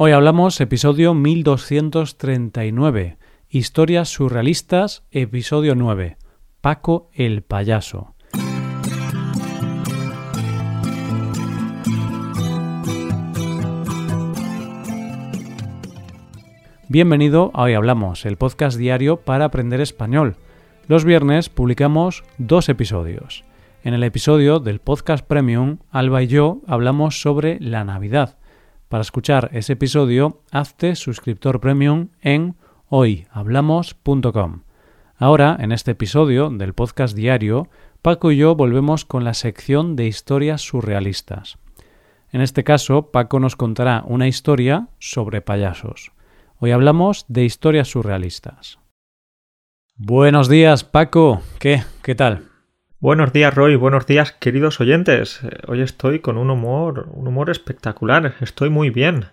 Hoy hablamos episodio 1239, Historias surrealistas, episodio 9, Paco el payaso. Bienvenido a Hoy Hablamos, el podcast diario para aprender español. Los viernes publicamos dos episodios. En el episodio del podcast Premium, Alba y yo hablamos sobre la Navidad. Para escuchar ese episodio, hazte suscriptor premium en hoyhablamos.com. Ahora, en este episodio del podcast diario, Paco y yo volvemos con la sección de historias surrealistas. En este caso, Paco nos contará una historia sobre payasos. Hoy hablamos de historias surrealistas. Buenos días, Paco. ¿Qué? ¿Qué tal? Buenos días, Roy. Buenos días, queridos oyentes. Eh, hoy estoy con un humor, un humor espectacular. Estoy muy bien.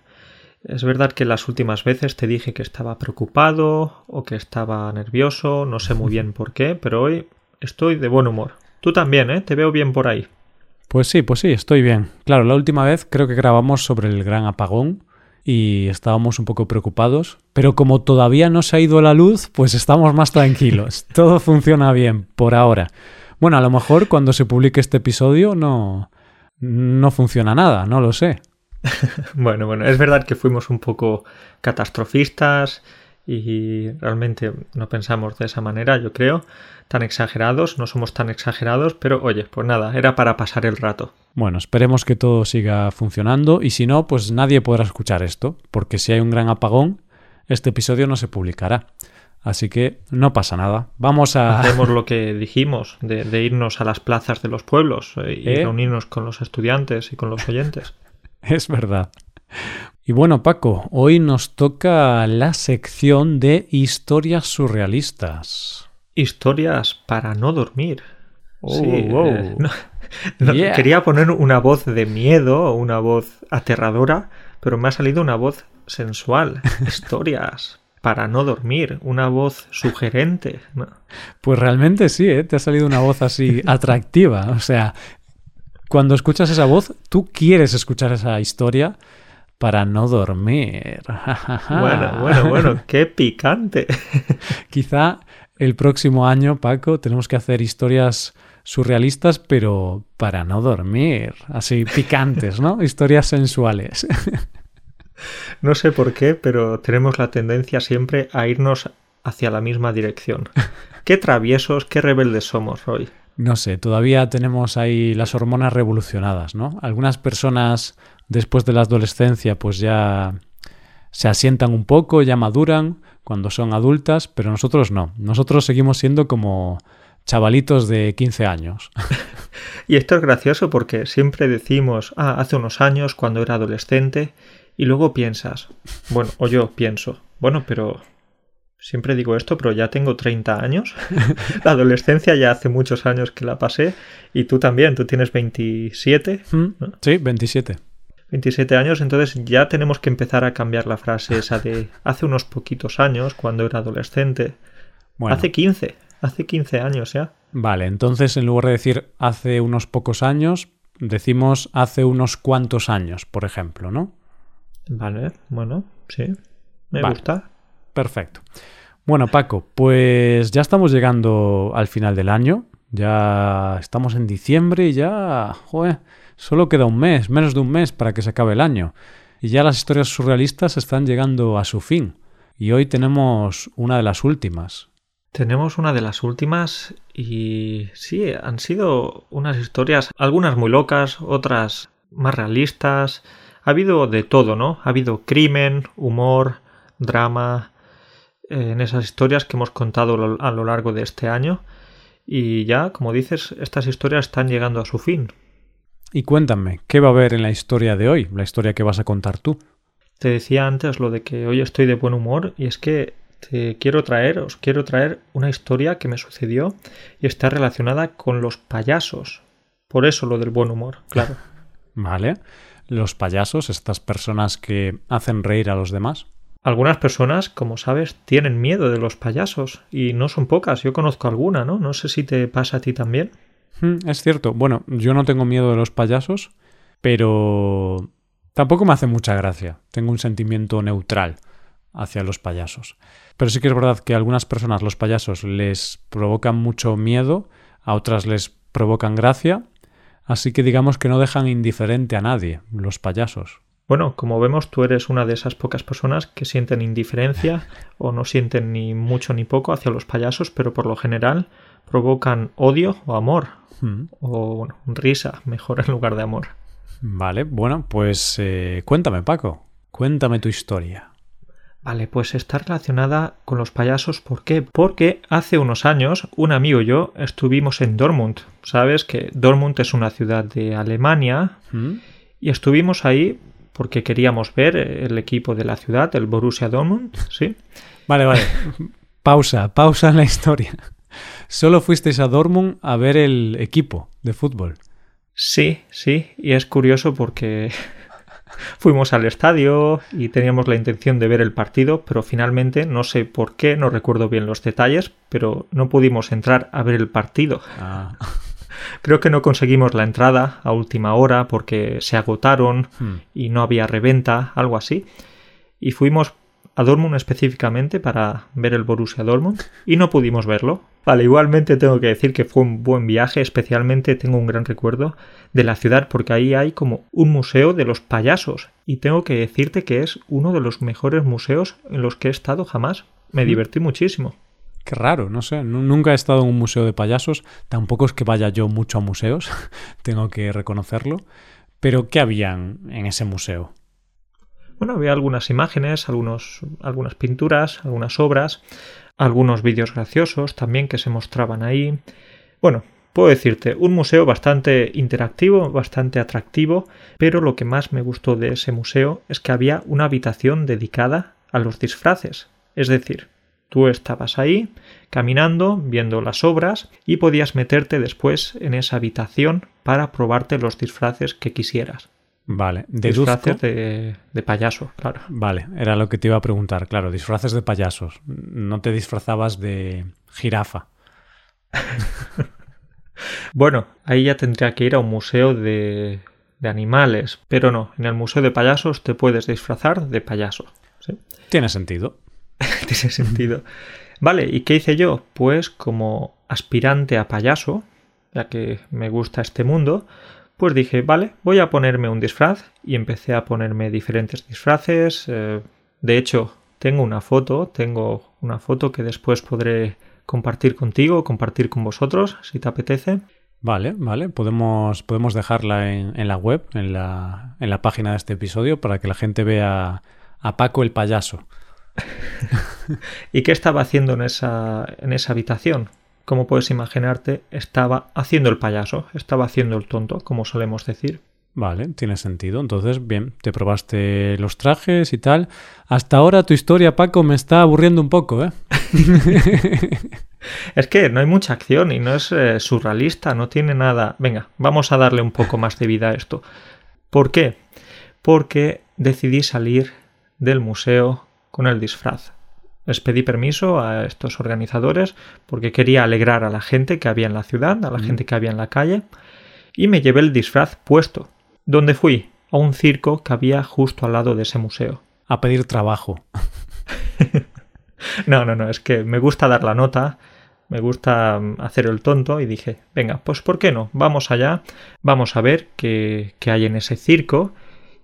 Es verdad que las últimas veces te dije que estaba preocupado o que estaba nervioso, no sé muy bien por qué, pero hoy estoy de buen humor. Tú también, ¿eh? Te veo bien por ahí. Pues sí, pues sí, estoy bien. Claro, la última vez creo que grabamos sobre el gran apagón y estábamos un poco preocupados, pero como todavía no se ha ido la luz, pues estamos más tranquilos. Todo funciona bien por ahora. Bueno, a lo mejor cuando se publique este episodio no, no funciona nada, no lo sé. bueno, bueno, es verdad que fuimos un poco catastrofistas y realmente no pensamos de esa manera, yo creo, tan exagerados, no somos tan exagerados, pero oye, pues nada, era para pasar el rato. Bueno, esperemos que todo siga funcionando y si no, pues nadie podrá escuchar esto, porque si hay un gran apagón, este episodio no se publicará. Así que no pasa nada. Vamos a. Hacemos lo que dijimos, de, irnos a las plazas de los pueblos eh, y ¿Eh? reunirnos con los estudiantes y con los oyentes. es verdad. Y bueno, Paco, hoy nos toca la sección de historias surrealistas. Historias para no dormir. Oh, eh, Quería poner una voz de miedo o una voz aterradora, pero me ha salido una voz sensual. Historias para no dormir, una voz sugerente. Pues realmente sí, ¿eh? te ha salido una voz así atractiva. O sea, cuando escuchas esa voz, tú quieres escuchar esa historia para no dormir. bueno, bueno, bueno, qué picante. Quizá el próximo año, Paco, tenemos que hacer historias surrealistas, pero para no dormir. Así picantes, ¿no? Historias sensuales. No sé por qué, pero tenemos la tendencia siempre a irnos hacia la misma dirección. Qué traviesos, qué rebeldes somos, Roy. No sé, todavía tenemos ahí las hormonas revolucionadas, ¿no? Algunas personas después de la adolescencia pues ya se asientan un poco, ya maduran cuando son adultas, pero nosotros no. Nosotros seguimos siendo como chavalitos de 15 años. y esto es gracioso porque siempre decimos, ah, hace unos años cuando era adolescente y luego piensas, bueno, o yo pienso, bueno, pero siempre digo esto, pero ya tengo 30 años. la adolescencia ya hace muchos años que la pasé. Y tú también, tú tienes 27. Mm, sí, 27. 27 años, entonces ya tenemos que empezar a cambiar la frase esa de hace unos poquitos años, cuando era adolescente. Hace 15, hace 15 años ya. Vale, entonces en lugar de decir hace unos pocos años, decimos hace unos cuantos años, por ejemplo, ¿no? Vale, bueno, sí, me gusta. Perfecto. Bueno, Paco, pues ya estamos llegando al final del año. Ya estamos en diciembre y ya, joder, solo queda un mes, menos de un mes para que se acabe el año. Y ya las historias surrealistas están llegando a su fin. Y hoy tenemos una de las últimas. Tenemos una de las últimas y sí, han sido unas historias, algunas muy locas, otras más realistas, ha habido de todo, ¿no? Ha habido crimen, humor, drama, eh, en esas historias que hemos contado a lo largo de este año. Y ya, como dices, estas historias están llegando a su fin. Y cuéntame, ¿qué va a haber en la historia de hoy, la historia que vas a contar tú? Te decía antes lo de que hoy estoy de buen humor y es que te quiero traer, os quiero traer una historia que me sucedió y está relacionada con los payasos. Por eso lo del buen humor, claro. vale los payasos, estas personas que hacen reír a los demás? Algunas personas, como sabes, tienen miedo de los payasos y no son pocas. Yo conozco alguna, ¿no? No sé si te pasa a ti también. Hmm, es cierto. Bueno, yo no tengo miedo de los payasos, pero Tampoco me hace mucha gracia. Tengo un sentimiento neutral hacia los payasos. Pero sí que es verdad que a algunas personas los payasos les provocan mucho miedo, a otras les provocan gracia, así que digamos que no dejan indiferente a nadie los payasos. Bueno, como vemos, tú eres una de esas pocas personas que sienten indiferencia o no sienten ni mucho ni poco hacia los payasos, pero por lo general provocan odio o amor. Hmm. O bueno, risa, mejor en lugar de amor. Vale, bueno, pues eh, cuéntame, Paco. Cuéntame tu historia. Vale, pues está relacionada con los payasos. ¿Por qué? Porque hace unos años un amigo y yo estuvimos en Dortmund. Sabes que Dortmund es una ciudad de Alemania ¿Mm? y estuvimos ahí porque queríamos ver el equipo de la ciudad, el Borussia Dortmund, ¿sí? Vale, vale. pausa, pausa en la historia. Solo fuisteis a Dortmund a ver el equipo de fútbol. Sí, sí, y es curioso porque fuimos al estadio y teníamos la intención de ver el partido, pero finalmente no sé por qué, no recuerdo bien los detalles, pero no pudimos entrar a ver el partido. Ah, Creo que no conseguimos la entrada a última hora porque se agotaron hmm. y no había reventa, algo así. Y fuimos a Dortmund específicamente para ver el Borussia Dortmund y no pudimos verlo. Vale, igualmente tengo que decir que fue un buen viaje, especialmente tengo un gran recuerdo de la ciudad porque ahí hay como un museo de los payasos y tengo que decirte que es uno de los mejores museos en los que he estado jamás. Me divertí muchísimo. Qué raro, no sé. nu- Nunca he estado en un museo de payasos. Tampoco es que vaya yo mucho a museos, tengo que reconocerlo. Pero ¿qué habían en ese museo? Bueno, había algunas imágenes, algunos, algunas pinturas, algunas obras, algunos vídeos graciosos también que se mostraban ahí. Bueno, puedo decirte, un museo bastante interactivo, bastante atractivo, pero lo que más me gustó de ese museo es que había una habitación dedicada a los disfraces. Es decir, tú estabas ahí, caminando, viendo las obras, y podías meterte después en esa habitación para probarte los disfraces que quisieras. Vale, deduzco. Disfraces de, de payaso, claro. Vale, era lo que te iba a preguntar. Claro, disfraces de payasos. No te disfrazabas de jirafa. Bueno, ahí ya tendría que ir a un museo de, de animales, pero no, en el museo de payasos te puedes disfrazar de payaso. ¿sí? Tiene sentido. Tiene sentido. Vale, ¿y qué hice yo? Pues como aspirante a payaso, ya que me gusta este mundo, pues dije, vale, voy a ponerme un disfraz y empecé a ponerme diferentes disfraces. eh, de hecho, tengo una foto, tengo una foto que después podré compartir contigo, compartir con vosotros, si te apetece. Vale, vale. Podemos, podemos dejarla en, en la web, en la, en la página de este episodio, para que la gente vea a Paco el payaso. ¿Y qué estaba haciendo en esa, en esa habitación? Como puedes imaginarte, estaba haciendo el payaso, estaba haciendo el tonto, como solemos decir. Vale, tiene sentido. Entonces, bien, te probaste los trajes y tal. Hasta ahora tu historia, Paco, me está aburriendo un poco, ¿eh? Es que no hay mucha acción y no es eh, surrealista, no tiene nada. Venga, vamos a darle un poco más de vida a esto. ¿Por qué? Porque decidí salir del museo con el disfraz. Les pedí permiso a estos organizadores porque quería alegrar a la gente que había en la ciudad, a la gente que había en la calle, y me llevé el disfraz puesto. ¿Dónde fui? A un circo que había justo al lado de ese museo. A pedir trabajo. No, no, no, es que me gusta dar la nota, me gusta mm, hacer el tonto y dije, venga, pues ¿por qué no? Vamos allá, vamos a ver qué, qué hay en ese circo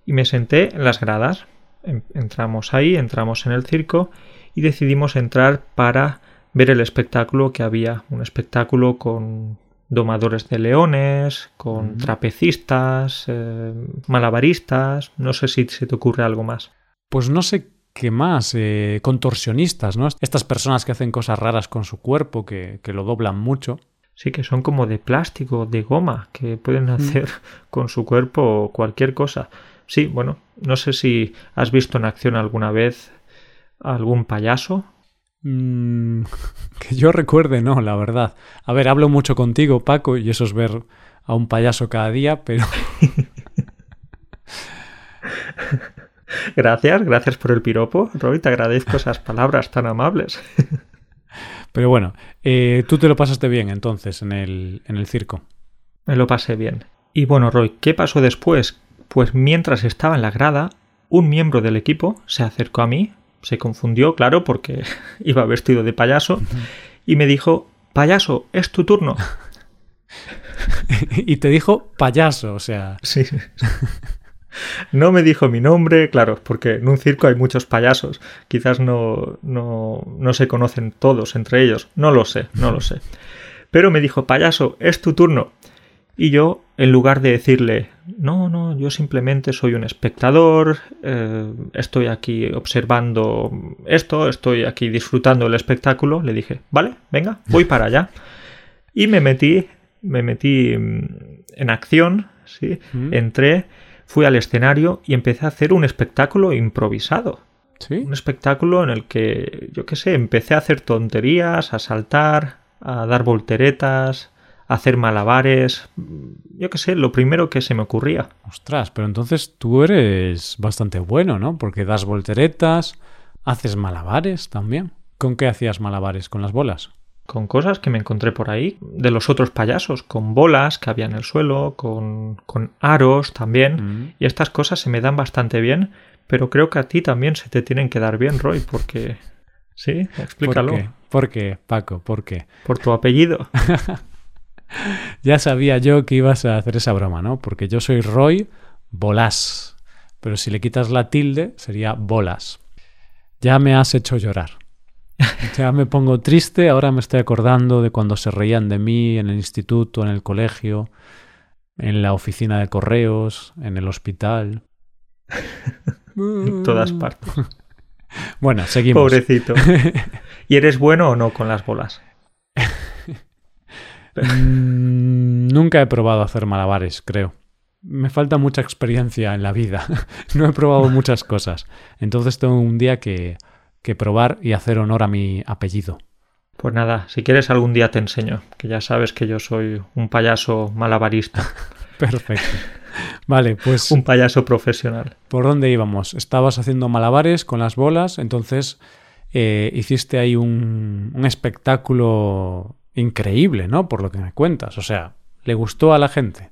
y me senté en las gradas. En- Entramos ahí, entramos en el circo y decidimos entrar para ver el espectáculo que había, un espectáculo con domadores de leones, con trapecistas, eh, malabaristas, no sé si se te ocurre algo más. Pues no sé qué más, eh, contorsionistas, ¿no? Estas personas que hacen cosas raras con su cuerpo, que, que lo doblan mucho. Sí, que son como de plástico, de goma, que pueden hacer con su cuerpo cualquier cosa. Sí, bueno, no sé si has visto en acción alguna vez algún payaso. Mm, que yo recuerde, no, la verdad. A ver, hablo mucho contigo, Paco, y eso es ver a un payaso cada día, pero Gracias, gracias por el piropo, Roy, te agradezco esas palabras tan amables. Pero bueno, eh, tú te lo pasaste bien entonces en el, en el circo. Me lo pasé bien. Y bueno, Roy, ¿qué pasó después? Pues mientras estaba en la grada, un miembro del equipo se acercó a mí, se confundió, claro, porque iba vestido de payaso, y me dijo, payaso, es tu turno. y te dijo payaso, o sea. Sí. No me dijo mi nombre, claro, porque en un circo hay muchos payasos. Quizás no, no, no se conocen todos entre ellos. No lo sé, no lo sé. Pero me dijo, payaso, es tu turno. Y yo, en lugar de decirle, no, no, yo simplemente soy un espectador, eh, estoy aquí observando esto, estoy aquí disfrutando el espectáculo, le dije, vale, venga, voy para allá. Y me metí, me metí mm, en acción, ¿sí? Mm. Entré fui al escenario y empecé a hacer un espectáculo improvisado. ¿Sí? Un espectáculo en el que, yo qué sé, empecé a hacer tonterías, a saltar, a dar volteretas, hacer malabares, yo qué sé, lo primero que se me ocurría. Ostras, pero entonces tú eres bastante bueno, ¿no? Porque das volteretas, haces malabares también. ¿Con qué hacías malabares? ¿Con las bolas? con cosas que me encontré por ahí, de los otros payasos, con bolas que había en el suelo, con, con aros también, Mm. y estas cosas se me dan bastante bien, pero creo que a ti también se te tienen que dar bien, Roy, porque... Sí, explícalo. ¿Por qué? ¿Por qué, Paco? ¿Por qué? Por tu apellido. Ya sabía yo que ibas a hacer esa broma, ¿no? Porque yo soy Roy Bolas. Pero si le quitas la tilde, sería Bolas. Ya me has hecho llorar. Ya me pongo triste, ahora me estoy acordando de cuando se reían de mí en el instituto, en el colegio, en la oficina de correos, en el hospital. en todas partes. Bueno, seguimos. Pobrecito. ¿Y eres bueno o no con las bolas? Mm, nunca he probado hacer malabares, creo. Me falta mucha experiencia en la vida. no he probado muchas cosas. Entonces tengo un día que, que probar y hacer honor a mi apellido. Pues nada, si quieres algún día te enseño, que ya sabes que yo soy un payaso malabarista, Perfecto. Vale, pues un payaso profesional. ¿por dónde íbamos? Estabas haciendo malabares con las bolas, entonces eh, hiciste ahí un, un espectáculo increíble, ¿no? Por lo que me cuentas. O sea, ¿le gustó a la gente?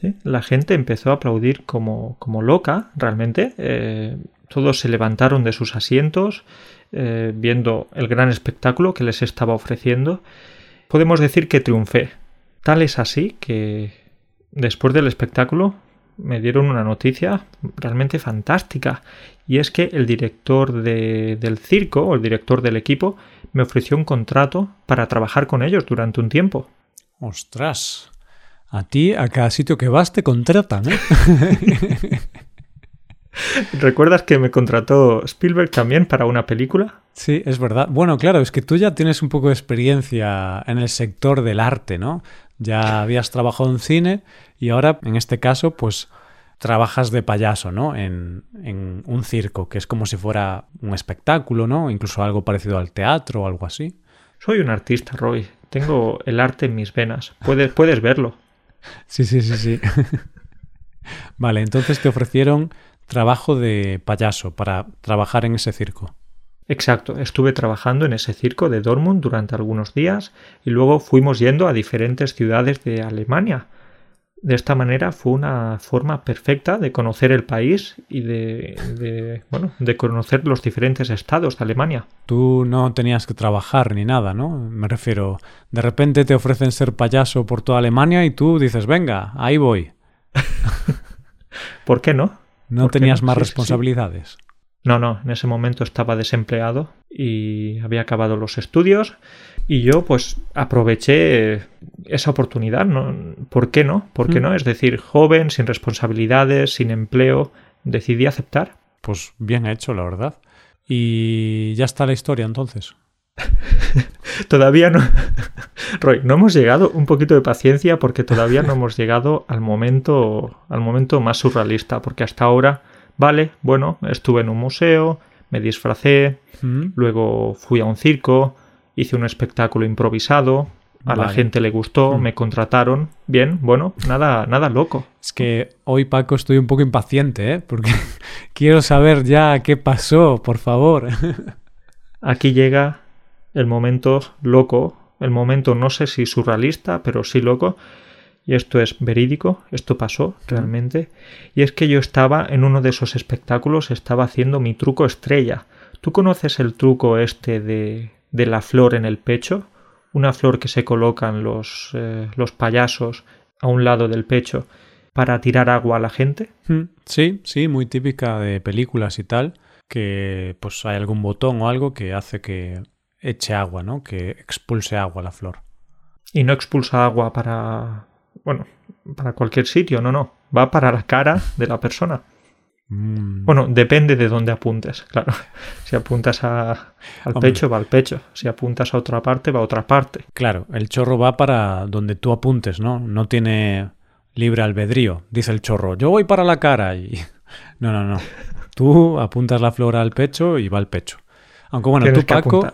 Sí, La gente empezó a aplaudir como, como loca, realmente. Eh, todos se levantaron de sus asientos eh, viendo el gran espectáculo que les estaba ofreciendo. Podemos decir que triunfé. Tal es así que después del espectáculo me dieron una noticia realmente fantástica. Y es que el director de- del circo, o el director del equipo, me ofreció un contrato para trabajar con ellos durante un tiempo. Ostras. A ti, a cada sitio que vas, te contratan, ¿eh? ¿Recuerdas que me contrató Spielberg también para una película? Sí, es verdad. Bueno, claro, es que tú ya tienes un poco de experiencia en el sector del arte, ¿no? Ya habías trabajado en cine y ahora, en este caso, pues trabajas de payaso, ¿no? En, en un circo, que es como si fuera un espectáculo, ¿no? Incluso algo parecido al teatro o algo así. Soy un artista, Roy. Tengo el arte en mis venas. Puedes, puedes verlo. Sí, sí, sí, sí. vale, entonces te ofrecieron trabajo de payaso para trabajar en ese circo. Exacto, estuve trabajando en ese circo de Dortmund durante algunos días y luego fuimos yendo a diferentes ciudades de Alemania. De esta manera fue una forma perfecta de conocer el país y de, de, bueno, de conocer los diferentes estados de Alemania. Tú no tenías que trabajar ni nada, ¿no? Me refiero, de repente te ofrecen ser payaso por toda Alemania y tú dices, venga, ahí voy. ¿Por qué no? No ¿Por qué tenías no? más Sí, sí. No, no, en ese momento estaba desempleado y había acabado los estudios y yo pues aproveché esa oportunidad, ¿no? ¿Por qué no? ¿Por qué Mm. no? Es decir, joven, sin responsabilidades, sin empleo, decidí aceptar. Pues bien hecho, la verdad. Y ya está la historia entonces. Todavía no... Roy, no hemos llegado, un poquito de paciencia porque todavía no hemos llegado al momento, al momento más surrealista, porque hasta ahora, vale, bueno, estuve en un museo, me disfracé, ¿Mm? Luego fui a un circo, hice un espectáculo improvisado, a la gente le gustó, Hmm. me contrataron. Bien, bueno, nada, nada loco. Es que hoy, Paco, estoy un poco impaciente, ¿eh? Porque quiero saber ya qué pasó, por favor. Aquí llega el momento loco, el momento no sé si surrealista, pero sí loco. Y esto es verídico, esto pasó realmente, y es que yo estaba en uno de esos espectáculos, estaba haciendo mi truco estrella. ¿Tú conoces el truco este de, de la flor en el pecho? Una flor que se colocan los, eh, los payasos a un lado del pecho para tirar agua a la gente. Mm, Sí, sí, muy típica de películas y tal, que pues hay algún botón o algo que hace que eche agua, ¿no? Que expulse agua la flor. Y no expulsa agua para... bueno, para cualquier sitio, no, no. Va para la cara de la persona. Mm, Bueno, depende de dónde apuntes, claro. Si apuntas a- al Hombre. pecho, va al pecho. Si apuntas a otra parte, va a otra parte. Claro, el chorro va para donde tú apuntes, ¿no? No tiene libre albedrío. Dice el chorro, yo voy para la cara y... No, no, no. Tú apuntas la flor al pecho y va al pecho. Aunque bueno, Tienes tú Paco,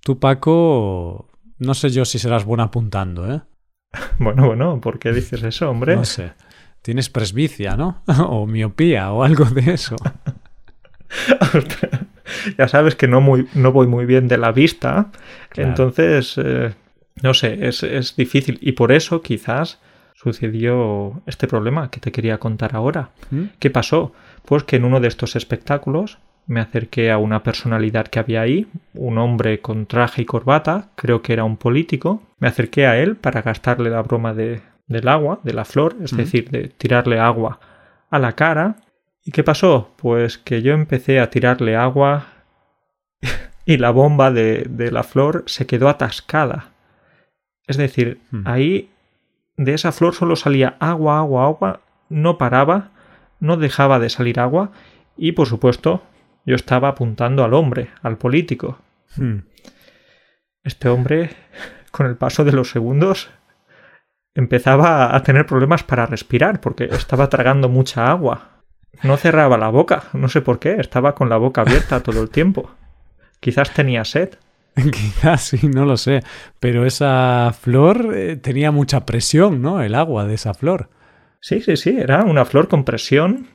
tú Paco, no sé yo si serás bueno apuntando, ¿eh? Bueno, bueno, ¿por qué dices eso, hombre? No sé. Tienes presbicia, ¿no? o miopía o algo de eso. ya sabes que no, muy, no voy muy bien de la vista. Claro. Entonces, eh, no sé, es, es difícil. Y por eso quizás sucedió este problema que te quería contar ahora. ¿Mm? ¿Qué pasó? Pues que en uno de estos espectáculos me acerqué a una personalidad que había ahí, un hombre con traje y corbata, creo que era un político. Me acerqué a él para gastarle la broma de, del agua, de la flor, es decir, de tirarle agua a la cara. ¿Y qué pasó? Pues que yo empecé a tirarle agua y la bomba de, de la flor se quedó atascada. Es decir, ahí de esa flor solo salía agua, agua, agua, no paraba, no dejaba de salir agua y por supuesto yo estaba apuntando al hombre, al político. Mm. Este hombre, con el paso de los segundos, empezaba a tener problemas para respirar porque estaba tragando mucha agua. No cerraba la boca, no sé por qué, estaba con la boca abierta todo el tiempo. Quizás tenía sed. Quizás sí, no lo sé. Pero esa flor eh, tenía mucha presión, ¿no? El agua de esa flor. Sí, sí, sí, era una flor con presión,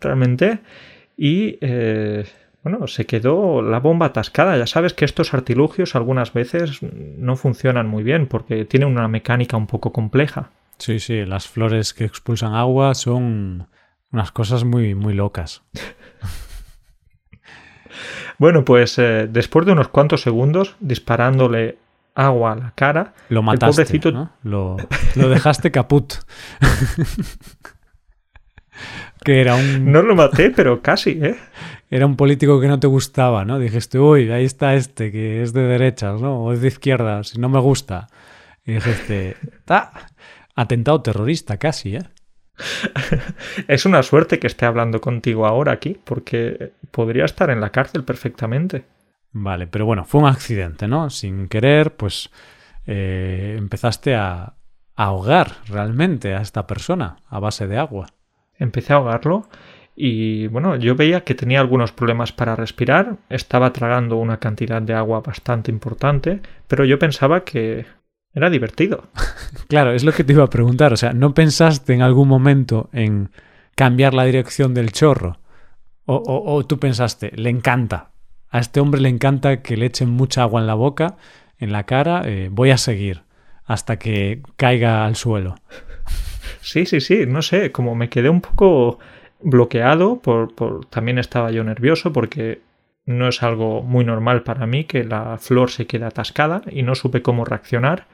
realmente. Y, eh, bueno, se quedó la bomba atascada. Ya sabes que estos artilugios algunas veces no funcionan muy bien porque tienen una mecánica un poco compleja. Sí, sí, las flores que expulsan agua son unas cosas muy, muy locas. Bueno, pues eh, después de unos cuantos segundos disparándole agua a la cara, Lo mataste, pobrecito- ¿no? Lo, lo dejaste caput. que era un, no lo maté, pero casi, ¿eh? era un político que no te gustaba, ¿no? Dijiste, uy, ahí está este, que es de derechas, ¿no? O es de izquierdas, si no me gusta. Y dijiste, "Ta, atentado terrorista casi, ¿eh? Es una suerte que esté hablando contigo ahora aquí, porque podría estar en la cárcel perfectamente. Vale, pero bueno, fue un accidente, ¿no? Sin querer, pues eh, empezaste a, a ahogar realmente a esta persona a base de agua. Empecé a ahogarlo y bueno, yo veía que tenía algunos problemas para respirar, estaba tragando una cantidad de agua bastante importante, pero yo pensaba que era divertido. Claro, es lo que te iba a preguntar. O sea, ¿no pensaste en algún momento en cambiar la dirección del chorro? O, o- o tú pensaste, le encanta. A este hombre le encanta que le echen mucha agua en la boca, en la cara. eh, voy a seguir hasta que caiga al suelo. Sí, sí, sí, no sé, como me quedé un poco bloqueado, por, por- también estaba yo nervioso porque no es algo muy normal para mí que la flor se quede atascada y no supe cómo reaccionar.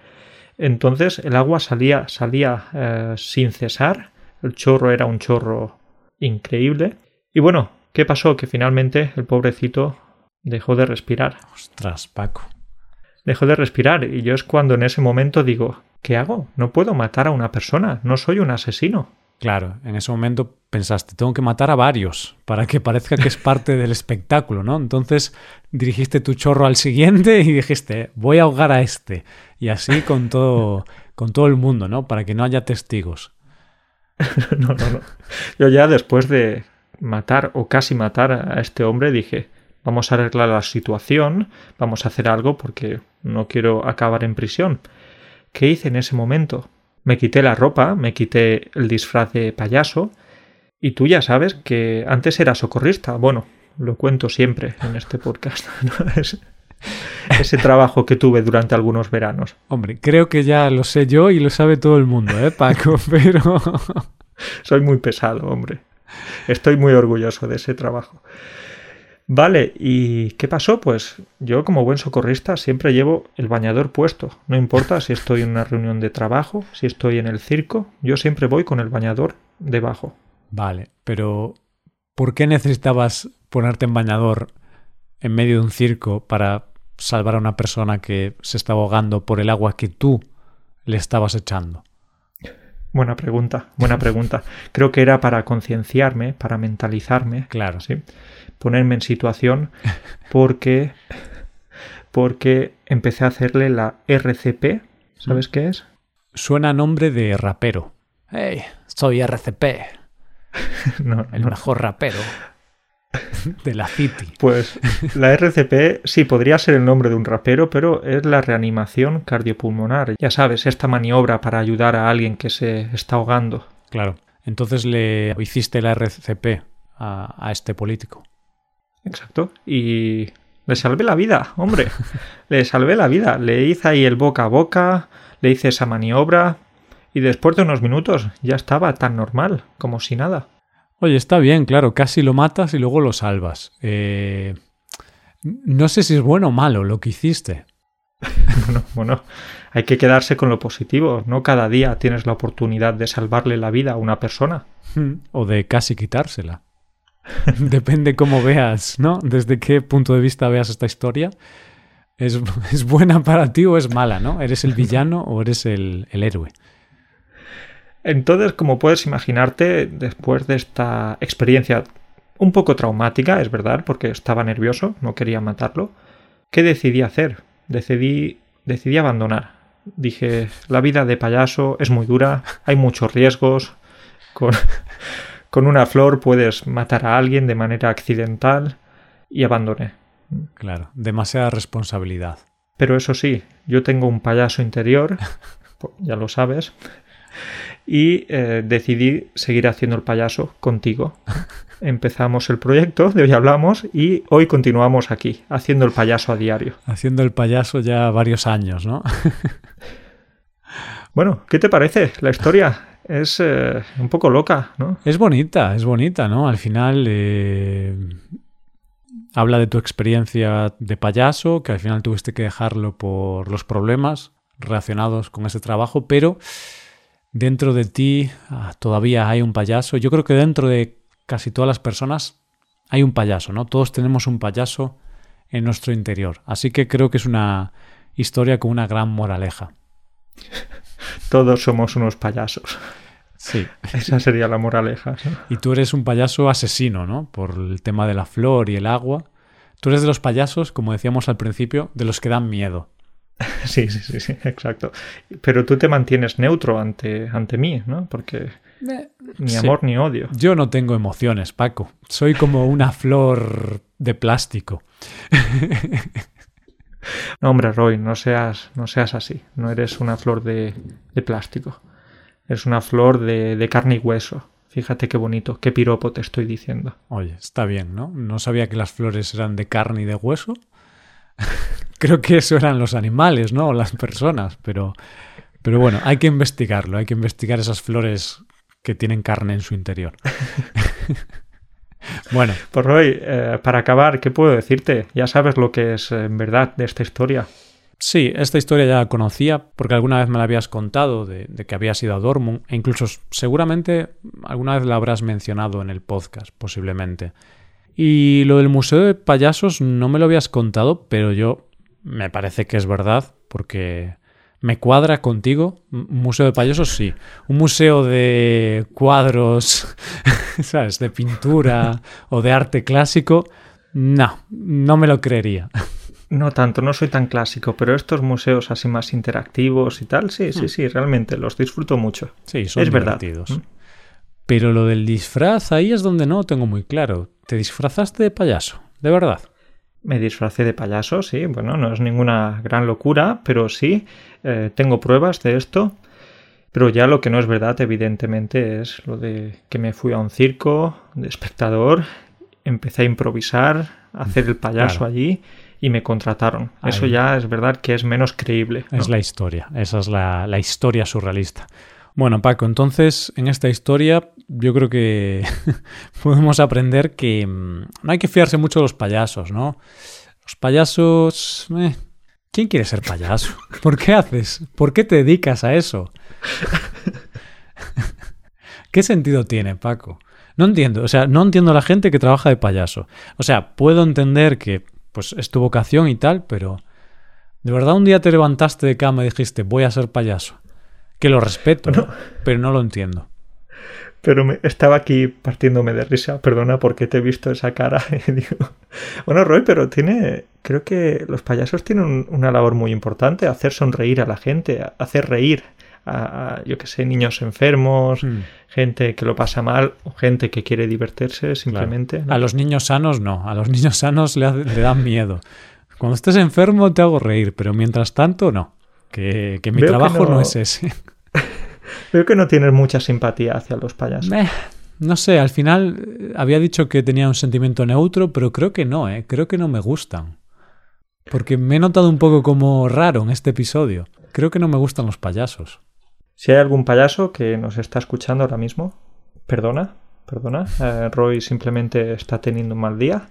Entonces el agua salía, salía eh, sin cesar, el chorro era un chorro increíble. Y bueno, ¿qué pasó? Que finalmente el pobrecito dejó de respirar. Ostras, Paco. Dejó de respirar y yo es cuando en ese momento digo, ¿qué hago? No puedo matar a una persona, no soy un asesino. Claro, en ese momento pensaste, tengo que matar a varios para que parezca que es parte del espectáculo, ¿no? Entonces dirigiste tu chorro al siguiente y dijiste, voy a ahogar a este. Y así con todo, con todo el mundo, ¿no? Para que no haya testigos. no, no, no. Yo ya después de matar o casi matar a este hombre dije, vamos a arreglar la situación, vamos a hacer algo porque no quiero acabar en prisión. ¿Qué hice en ese momento? Me quité la ropa, me quité el disfraz de payaso y tú ya sabes que antes era socorrista. Bueno, lo cuento siempre en este podcast. ¿no? Es- ese trabajo que tuve durante algunos veranos. Hombre, creo que ya lo sé yo y lo sabe todo el mundo, ¿eh, Paco? Pero... Soy muy pesado, hombre. Estoy muy orgulloso de ese trabajo. Vale, ¿y qué pasó? Pues yo como buen socorrista siempre llevo el bañador puesto. No importa si estoy en una reunión de trabajo, si estoy en el circo, yo siempre voy con el bañador debajo. Vale, pero ¿por qué necesitabas ponerte en bañador en medio de un circo para salvar a una persona que se está ahogando por el agua que tú le estabas echando? Buena pregunta, buena pregunta. Creo que era para concienciarme, para mentalizarme. Claro. Sí ponerme en situación porque, porque empecé a hacerle la RCP. ¿Sabes qué es? Suena nombre de rapero. Hey, soy RCP. no, el mejor rapero de la City. Pues la RCP sí podría ser el nombre de un rapero, pero es la reanimación cardiopulmonar. Ya sabes, esta maniobra para ayudar a alguien que se está ahogando. Claro. Entonces le hiciste la RCP a, a este político. Exacto. Y le salvé la vida, hombre. le salvé la vida. Le hice ahí el boca a boca, le hice esa maniobra y después de unos minutos ya estaba tan normal como si nada. Oye, está bien, claro, casi lo matas y luego lo salvas. Eh... No sé si es bueno o malo lo que hiciste. bueno, bueno, hay que quedarse con lo positivo. No cada día tienes la oportunidad de salvarle la vida a una persona. O de casi quitársela. Depende cómo veas, ¿no? Desde qué punto de vista veas esta historia. ¿Es, es buena para ti o es mala, ¿no? ¿Eres el villano o eres el, el héroe? Entonces, como puedes imaginarte, después de esta experiencia un poco traumática, es verdad, porque estaba nervioso, no quería matarlo, ¿qué decidí hacer? Decidí, decidí abandonar. Dije, la vida de payaso es muy dura, hay muchos riesgos, con, con una flor puedes matar a alguien de manera accidental y abandoné. Claro, demasiada responsabilidad. Pero eso sí, yo tengo un payaso interior, ya lo sabes, y eh, decidí seguir haciendo el payaso contigo. Empezamos el proyecto, de hoy hablamos, y hoy continuamos aquí, haciendo el payaso a diario. Haciendo el payaso ya varios años, ¿no? bueno, ¿qué te parece la historia? es eh, un poco loca, ¿no? Es bonita, es bonita, ¿no? Al final eh, habla de tu experiencia de payaso, que al final tuviste que dejarlo por los problemas relacionados con ese trabajo, pero dentro de ti ah, todavía hay un payaso. Yo creo que dentro de casi todas las personas hay un payaso, ¿no? Todos tenemos un payaso en nuestro interior. Así que creo que es una historia con una gran moraleja. Todos somos unos payasos. Sí. Esa sería la moraleja. Y tú eres un payaso asesino, ¿no? Por el tema de la flor y el agua. Tú eres de los payasos, como decíamos al principio, de los que dan miedo. Sí, sí, sí, sí, exacto. Pero tú te mantienes neutro ante, ante mí, ¿no? Porque ni amor ni odio. Yo no tengo emociones, Paco. Soy como una flor de plástico. No, hombre, Roy, no seas, no seas así. No eres una flor de, de plástico. Es una flor de, de, carne y hueso. Fíjate qué bonito, qué piropo te estoy diciendo. Oye, está bien, ¿no? No sabía que las flores eran de carne y de hueso. Creo que eso eran los animales, ¿no? O las personas, pero, pero bueno, hay que investigarlo, hay que investigar esas flores que tienen carne en su interior. Bueno. Pues Roy, eh, para acabar, ¿qué puedo decirte? Ya sabes lo que es en verdad de esta historia. Sí, esta historia ya la conocía porque alguna vez me la habías contado de, de, que habías ido a Dortmund e incluso seguramente alguna vez la habrás mencionado en el podcast, posiblemente. Y lo del Museo de Payasos no me lo habías contado, pero yo me parece que es verdad porque me cuadra contigo. Un museo de payasos, sí. Un museo de cuadros, ¿sabes? De pintura o de arte clásico, no, no me lo creería. No tanto, no soy tan clásico, pero estos museos así más interactivos y tal, sí, sí, sí, realmente los disfruto mucho. Sí, son es divertidos. Verdad. Pero lo del disfraz, ahí es donde no tengo muy claro. ¿Te disfrazaste de payaso? ¿De verdad? Me disfracé de payaso, sí. Bueno, no es ninguna gran locura, pero sí, eh, tengo pruebas de esto. Pero ya lo que no es verdad, evidentemente, es lo de que me fui a un circo de espectador, empecé a improvisar, a hacer el payaso claro. allí y me contrataron. Eso ya es verdad que es menos creíble. Es la historia, esa es la, la historia surrealista. Bueno, Paco, entonces en esta historia yo creo que podemos aprender que mm, no hay que fiarse mucho de los payasos, ¿no? Los payasos... Eh, ¿Quién quiere ser payaso? ¿Por qué haces? ¿Por qué te dedicas a eso? ¿Qué sentido tiene, Paco? No entiendo, o sea, no entiendo a la gente que trabaja de payaso. O sea, puedo entender que pues es tu vocación y tal, pero ¿de verdad un día te levantaste de cama y dijiste voy a ser payaso? Que lo respeto, pero no lo entiendo. Pero me, estaba aquí partiéndome de risa, perdona porque te he visto esa cara. bueno, Roy, pero tiene, creo que los payasos tienen una labor muy importante, hacer sonreír a la gente, hacer reír a, yo que sé, niños enfermos, hmm. gente que lo pasa mal, o gente que quiere divertirse simplemente. A los niños sanos no, a los niños sanos le, dan miedo. Cuando estés enfermo te hago reír, pero mientras tanto no. Que, mi trabajo no... es ese. Veo que no tienes mucha simpatía hacia los payasos. no sé, al final eh, había dicho que tenía un sentimiento neutro, pero creo que no, ¿eh? creo que no me gustan. Porque me he notado un poco como raro en este episodio. Creo que no me gustan los payasos. Si hay algún payaso que nos está escuchando ahora mismo, perdona, perdona. Eh, Roy simplemente está teniendo un mal día,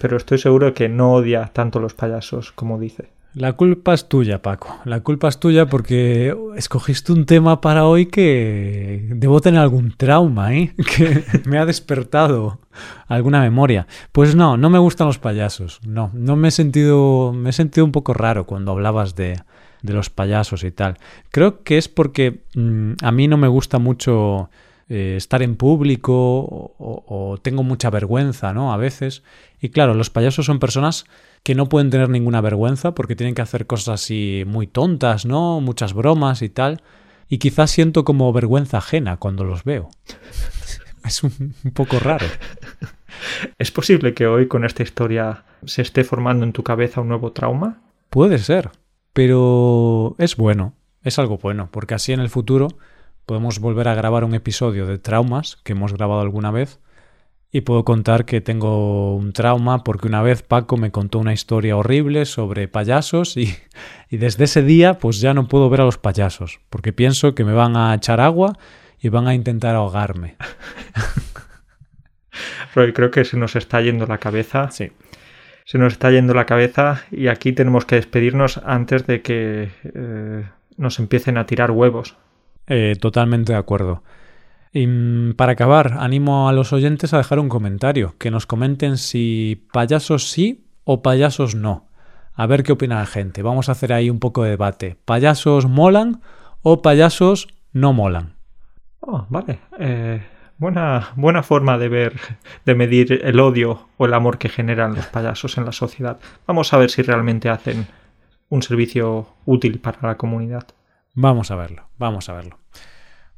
pero estoy seguro que no odia tanto los payasos como dice. La culpa es tuya, Paco. La culpa es tuya porque escogiste un tema para hoy que debo tener algún trauma, ¿eh? Que me ha despertado alguna memoria. Pues no, no me gustan los payasos. No, no me he sentido, me he sentido un poco raro cuando hablabas de, de los payasos y tal. Creo que es porque mm, a mí no me gusta mucho eh, estar en público o, tengo mucha vergüenza, ¿no? A veces. Y claro, los payasos son personas que no pueden tener ninguna vergüenza porque tienen que hacer cosas así muy tontas, ¿no? Muchas bromas y tal. Y quizás siento como vergüenza ajena cuando los veo. es un poco raro. ¿Es posible que hoy con esta historia se esté formando en tu cabeza un nuevo trauma? Puede ser. Pero es bueno, es algo bueno, porque así en el futuro podemos volver a grabar un episodio de traumas que hemos grabado alguna vez y puedo contar que tengo un trauma porque una vez Paco me contó una historia horrible sobre payasos y, y, desde ese día pues ya no puedo ver a los payasos porque pienso que me van a echar agua y van a intentar ahogarme. Roy, creo que se nos está yendo la cabeza. Sí se nos está yendo la cabeza y aquí tenemos que despedirnos antes de que eh, nos empiecen a tirar huevos. Eh, totalmente de acuerdo. Y mm, para acabar, animo a los oyentes a dejar un comentario, que nos comenten si payasos sí o payasos no. A ver qué opina la gente. Vamos a hacer ahí un poco de debate. ¿Payasos molan o payasos no molan? Oh, vale. Eh, Buena, buena forma de ver, de medir el odio o el amor que generan los payasos en la sociedad. Vamos a ver si realmente hacen un servicio útil para la comunidad. Vamos a verlo, vamos a verlo.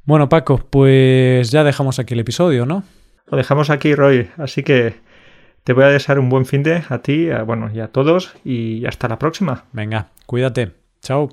Bueno, Paco, pues ya dejamos aquí el episodio, ¿no? Lo dejamos aquí, Roy. Así que te voy a desear un buen fin de a ti, bueno, y a todos, y hasta la próxima. Venga, cuídate. Chao.